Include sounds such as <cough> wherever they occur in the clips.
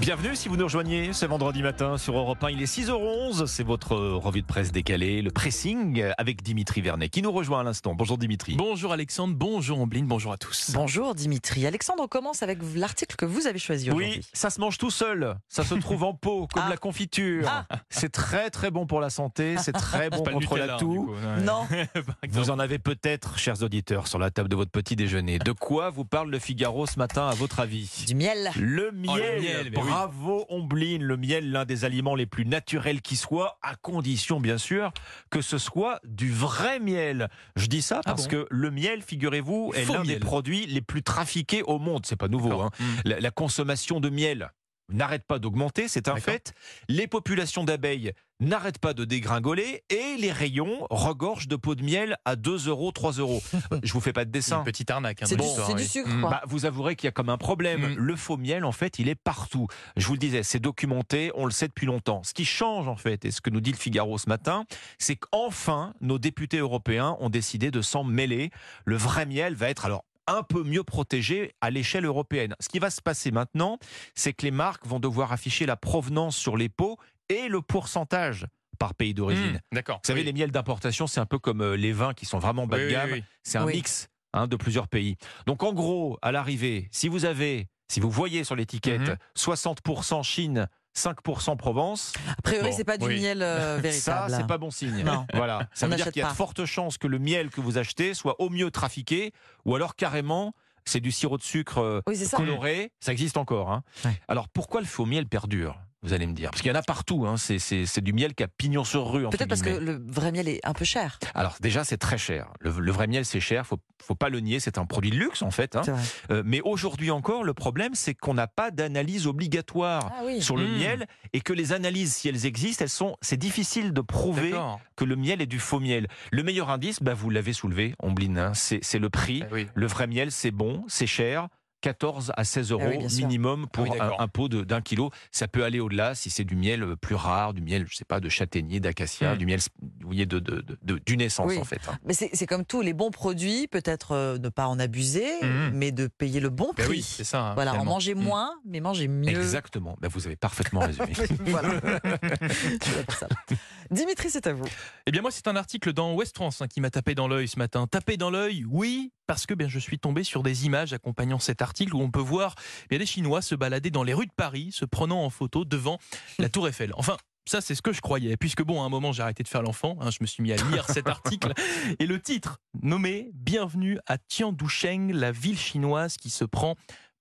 Bienvenue si vous nous rejoignez ce vendredi matin sur Europe 1. Il est 6h11, c'est votre revue de presse décalée, le pressing avec Dimitri Vernet qui nous rejoint à l'instant. Bonjour Dimitri. Bonjour Alexandre, bonjour Ambline, bonjour à tous. Bonjour Dimitri. Alexandre, on commence avec l'article que vous avez choisi aujourd'hui. Oui, ça se mange tout seul. Ça se trouve en pot, comme Ah. la confiture. Ah. C'est très très bon pour la santé, c'est très bon contre la toux. Non, <laughs> Vous en avez peut-être, chers auditeurs, sur la table de votre petit déjeuner. De quoi vous parle le Figaro ce matin, à votre avis? Du miel. Le miel, Oh, le miel. Bravo Ombline, le miel, l'un des aliments les plus naturels qui soit, à condition bien sûr que ce soit du vrai miel. Je dis ça Ah parce bon que le miel, figurez-vous, est l'un des produits les plus trafiqués au monde. C'est pas nouveau. Hein. Mm. La, la consommation de miel n'arrête pas d'augmenter, c'est un fait. Les populations d'abeilles n'arrêtent pas de dégringoler et les rayons regorgent de pots de miel à 2 euros, 3 euros. <laughs> Je vous fais pas de dessin. Une petite arnaque. hein, C'est du, sucre, Mm. Bah, vous avouerez qu'il y a comme un problème. Mm. Le faux miel, en fait, il est partout. Je vous le disais, c'est documenté, on le sait depuis longtemps. Ce qui change, en fait, et ce que nous dit le Figaro ce matin, c'est qu'enfin, nos députés européens ont décidé de s'en mêler. Le vrai miel va être alors un peu mieux protégé à l'échelle européenne. Ce qui va se passer maintenant, c'est que les marques vont devoir afficher la provenance sur les pots et le pourcentage par pays d'origine. Mm, D'accord. Vous savez, Oui. les miels d'importation, c'est un peu comme euh, les vins qui sont vraiment bas Oui, de gamme. oui. C'est un Oui. mix hein, de plusieurs pays. Donc en gros, à l'arrivée, si vous avez, si vous voyez sur l'étiquette Mhm. 60% Chine, 5% Provence, A priori, Bon, c'est pas du oui. miel euh, ça véritable. c'est pas bon signe. Non. Voilà, ça On veut dire qu'il y a de fortes chances que le miel que vous achetez soit au mieux trafiqué ou alors carrément c'est du sirop de sucre euh, Oui, ça. coloré, ça existe encore. hein. Ouais. Alors pourquoi le faux miel perdure? Vous allez me dire, parce qu'il y en a partout. hein. C'est- du miel qui a pignon sur rue. Peut-être parce que le vrai miel est un peu cher. Alors déjà c'est très cher. Le, le vrai miel c'est cher, faut faut pas le nier, c'est un produit de luxe en fait. hein. Euh, mais aujourd'hui encore, le problème c'est qu'on n'a pas d'analyse obligatoire Ah oui. sur le Mmh. miel et que les analyses, si elles existent, elles sont, c'est difficile de prouver que le miel est du faux miel. Le meilleur indice, bah, vous l'avez soulevé, Ombline, hein, c'est le prix. Ah oui. Le vrai miel, c'est bon, c'est cher. 14 à 16 euros Ah oui, sûr. minimum pour Ah oui, un, un pot de- d'un kilo. Ça peut aller au-delà si c'est du miel euh, plus rare, du miel, je sais pas, de châtaignier, d'acacia, Mm. du miel, vous voyez, de, de, de- de- d'une essence Oui. en fait. hein. Mais c'est c'est comme tous les bons produits, peut-être euh, ne pas en abuser, Mhm. mais de payer le bon Ben prix. oui, c'est ça. hein, voilà, en manger Mm. moins, mais manger mieux. Exactement. Bah, vous avez parfaitement <laughs> résumé. pour. <laughs> Dimitri, c'est à vous. Eh bien moi c'est un article dans Ouest France hein, qui m'a tapé dans l'œil ce matin. Tapé dans l'œil, oui, parce que bien je suis tombé sur des images accompagnant cet article où on peut voir bien des Chinois se balader dans les rues de Paris, se prenant en photo devant la Tour Eiffel. Enfin. Ça, c'est ce que je croyais, puisque bon, à un moment, j'ai arrêté de faire l'enfant, hein, je me suis mis à lire cet article, et le titre, nommé Bienvenue à Tiandusheng, la ville chinoise qui se prend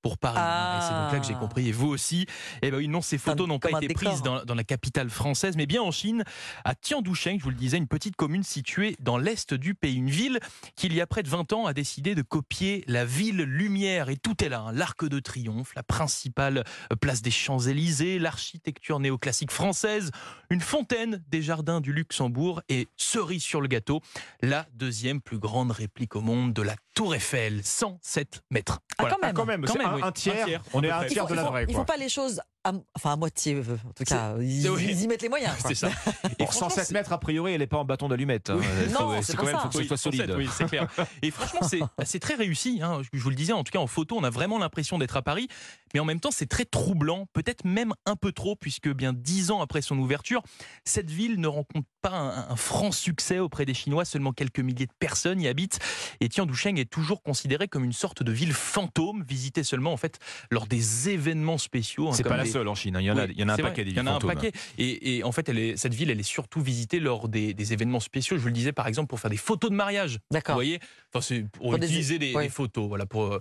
pour Paris. Ah. Et c'est donc là que j'ai compris, et vous aussi. Eh ben oui, non, ces photos n'ont pas été décor. prises dans, dans la capitale française, mais bien en Chine, à Tiandusheng, je vous le disais, une petite commune située dans l'est du pays. Une ville qui, il y a près de 20 ans, a décidé de copier la ville lumière. Et tout est là. hein. L'Arc de Triomphe, la principale euh, place des Champs-Élysées, l'architecture néoclassique française, une fontaine des jardins du Luxembourg et cerise sur le gâteau, la deuxième plus grande réplique au monde de la Tour Eiffel, 107 mètres. Ah, Voilà. quand même. Quand même, Quand c'est même, un, oui. un tiers. Un tiers, On est à un. Il tiers faut, de la il vraie. il quoi. faut pas les choses, à- enfin à moitié, euh, en tout cas. <laughs> Ils, oui. ils y mettent les moyens. <laughs> C'est ça. Et Pour franchement, 107 mètres, a priori, elle n'est pas en bâton d'allumette. hein. Oui. Il Non, c'est quand même, ça. faut que ce soit 107, solide. oui, c'est clair. Et franchement, c'est c'est très réussi. hein. Je vous le disais, en tout cas en photo, on a vraiment l'impression d'être à Paris. Mais en même temps, c'est très troublant, peut-être même un peu trop, puisque bien dix ans après son ouverture, cette ville ne rencontre pas un, un franc succès auprès des Chinois. Seulement quelques milliers de personnes y habitent. Et Tiandusheng est toujours considérée comme une sorte de ville fantôme, visitée seulement en fait lors des événements spéciaux. hein, C'est pas la des- seule en Chine. hein. Il y en a, oui, il y en a un paquet vrai, des Il y en a un fantômes. paquet. Et, et en fait, elle est, cette ville, elle est surtout visitée lors des, des événements spéciaux. Je vous le disais, par exemple, pour faire des photos de mariage. Vous D'accord. voyez? Enfin, pour, des- utiliser des, ouais. des photos, voilà, pour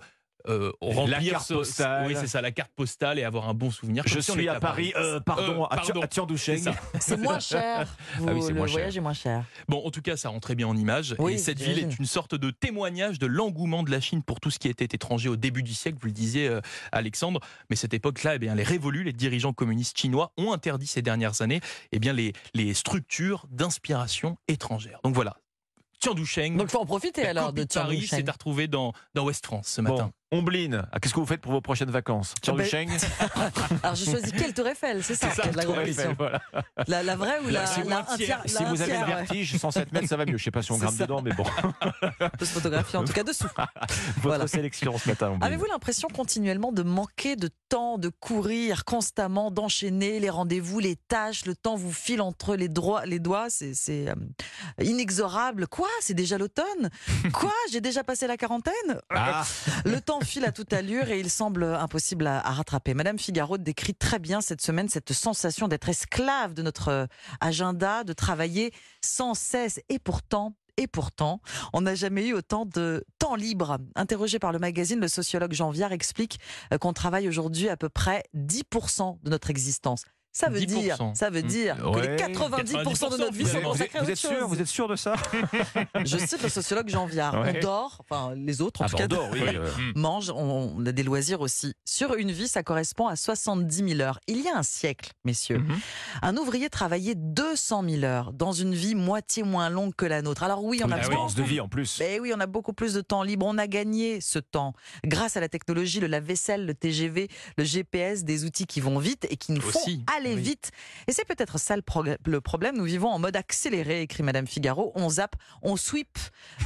euh, remplir carte ce- postale. Oui, c'est ça, la carte postale et avoir un bon souvenir. Je si suis était à Paris, euh, pardon, Euh, pardon. à Tiandusheng. <laughs> C'est moins cher. Vous- Ah oui, c'est le moins cher. voyage est moins cher. Bon, en tout cas, ça rend très bien en image. Oui, et cette ville est une sorte de témoignage de l'engouement de la Chine pour tout ce qui était étranger au début du siècle, vous le disiez, euh, Alexandre. Mais cette époque-là, eh bien, les révolus, les dirigeants communistes chinois ont interdit ces dernières années eh bien, les, les structures d'inspiration étrangère. Donc voilà. Tiandusheng, Donc il faut en profiter alors de de Paris, à retrouver dans, dans West France ce Bon, matin. Omblin, ah, qu'est-ce que vous faites pour vos prochaines vacances? Tiens Ben, du Cheng <laughs> Alors, je choisis quelle Tour Eiffel, c'est ça, la Tour Eiffel, voilà. La, la vraie ou la, Si la- vous- un tiers, Si vous avez le vertige, 107 mètres, ça va mieux. Je sais pas si on grimpe ça. dedans, mais bon. On peut se photographier en tout cas dessous. <laughs> Votre Voilà. sélection ce matin. Avez-vous l'impression continuellement de manquer de temps, de courir constamment, d'enchaîner les rendez-vous, les tâches, le temps vous file entre les, droits, les doigts, c'est c'est, euh, inexorable. Quoi? C'est déjà l'automne? Quoi? J'ai déjà passé la quarantaine? Ah, Le temps file à toute allure et il semble impossible à, à rattraper. Madame Figaro décrit très bien cette semaine cette sensation d'être esclave de notre euh, agenda, de travailler sans cesse. Et pourtant, et pourtant, on n'a jamais eu autant de temps libre. Interrogé par le magazine, le sociologue Jean Viard explique euh, qu'on travaille aujourd'hui à peu près 10% de notre existence. Ça veut 10%. dire, ça veut Mmh. dire que Ouais. les 90% de notre vie sont êtes, vous êtes- consacrés à vous autre êtes sûr chose. Vous êtes sûr de ça <laughs> Je cite le sociologue Jean Viard. Ouais. On dort, enfin les autres en Ah, tout cas, Bordeaux, oui. <laughs> euh, mange, on on a des loisirs aussi. Sur une vie, ça correspond à 70 000 heures. Il y a un siècle, messieurs, Mhm. un ouvrier travaillait 200 000 heures dans une vie moitié moins longue que la nôtre. Alors oui, on a espérance de vie en plus. Ben oui, on a beaucoup plus de temps libre. On a gagné ce temps grâce à la technologie, le lave-vaisselle, le TGV, le GPS, des outils qui vont vite et qui nous font Aussi, aller oui. vite. Et c'est peut-être ça le, problème. Nous vivons en mode accéléré, écrit Madame Figaro. On zappe, on sweep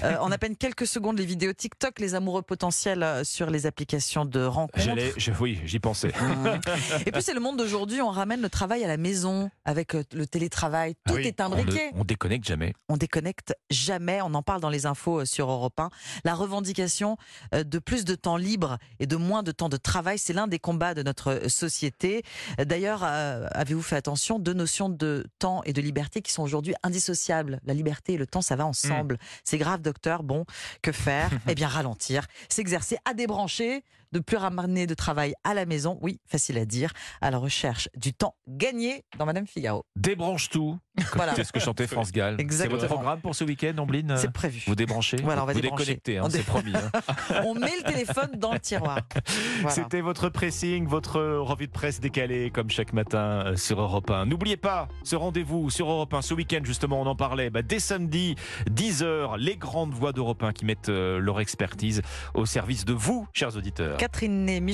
euh, <laughs> en à peine quelques secondes les vidéos TikTok, les amoureux potentiels euh, sur les applications de rencontres. J'allais, oui, j'y pensais. Mmh. Et puis c'est le monde d'aujourd'hui, on ramène le travail à la maison avec euh, le télétravail. Tout Ah oui, est on, ne- imbriqué. on déconnecte jamais. On déconnecte jamais, on en parle dans les infos sur Europe 1. La revendication de plus de temps libre et de moins de temps de travail, c'est l'un des combats de notre société. D'ailleurs, euh, avez-vous fait attention, deux notions de temps et de liberté qui sont aujourd'hui indissociables? La liberté et le temps, ça va ensemble. C'est grave, docteur. Bon, que faire? <laughs> Eh bien, ralentir, s'exercer à débrancher, de plus ramener de travail à la maison. Oui, facile à dire, à la recherche du temps gagné dans Madame Figaro. Débranche tout. <laughs> Voilà. C'est ce que chantait France Gall. <laughs> C'est votre programme pour ce week-end, Omblin C'est prévu. Vous débranchez Voilà, on va Vous débrancher. déconnectez, hein, On c'est promis. hein. <laughs> On met le téléphone dans le tiroir. Voilà. C'était votre pressing, votre revue de presse décalée, comme chaque matin euh, sur Europe 1. N'oubliez pas ce rendez-vous sur Europe 1 ce week-end, justement, on en parlait. Bah, dès samedi, 10h, les grandes voix d'Europe 1 qui mettent euh, leur expertise au service de vous, chers auditeurs. Catherine Ney,